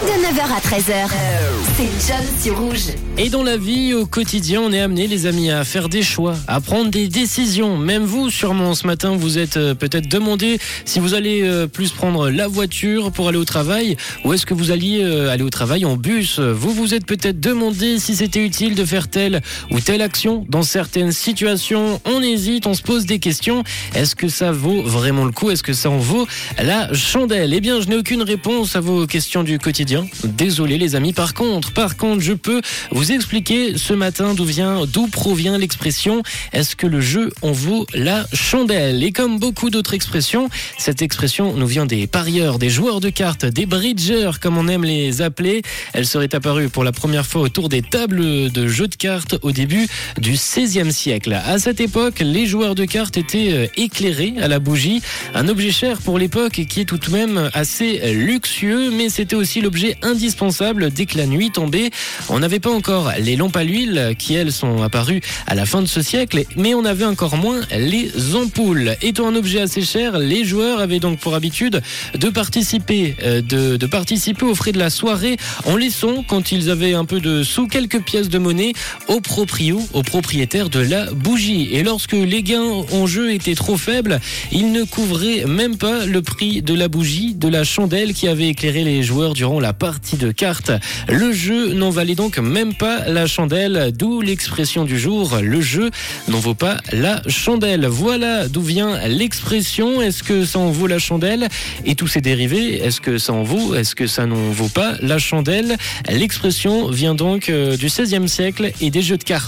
De 9h à 13h, c'est John sur Rouge. Et dans la vie, au quotidien, on est amené, les amis, à faire des choix, à prendre des décisions. Même vous, sûrement, ce matin, vous êtes euh, peut-être demandé si vous allez euh, plus prendre la voiture pour aller au travail ou est-ce que vous alliez euh, aller au travail en bus. Vous vous êtes peut-être demandé si c'était utile de faire telle ou telle action. Dans certaines situations, on hésite, on se pose des questions. Est-ce que ça vaut vraiment le coup? Est-ce que ça en vaut la chandelle? Eh bien, je n'ai aucune réponse à vos questions du quotidien. Désolé, les amis. Par contre, par contre, je peux vous expliquer ce matin d'où vient, d'où provient l'expression est-ce que le jeu en vaut la chandelle? Et comme beaucoup d'autres expressions, cette expression nous vient des parieurs, des joueurs de cartes, des bridgers comme on aime les appeler. Elle serait apparue pour la première fois autour des tables de jeux de cartes au début du XVIe siècle. À cette époque, les joueurs de cartes étaient euh, éclairés à la bougie, un objet cher pour l'époque qui est tout de même assez luxueux, mais c'était aussi l'objet indispensable dès que la nuit tombait. On n'avait pas encore les lampes à l'huile qui elles sont apparues à la fin de ce siècle, mais on avait encore moins les ampoules. Étant un objet assez cher, les joueurs avaient donc pour habitude de participer, euh, de, de participer aux frais de la soirée en laissant, quand ils avaient un peu de sous, quelques pièces de monnaie au proprio, au propriétaire de la bougie. Et lorsque les gains en jeu étaient trop faibles, ils ne couvraient même pas le prix de la bougie, de la chandelle qui avait éclairé les joueurs durant la partie de cartes. Le jeu n'en valait donc même pas la chandelle, d'où l'expression du jour, le jeu n'en vaut pas la chandelle. Voilà d'où vient l'expression, est-ce que ça en vaut la chandelle? Et tous ses dérivés, est-ce que ça en vaut Est-ce que ça n'en vaut pas la chandelle? L'expression vient donc euh, du XVIe siècle et des jeux de cartes.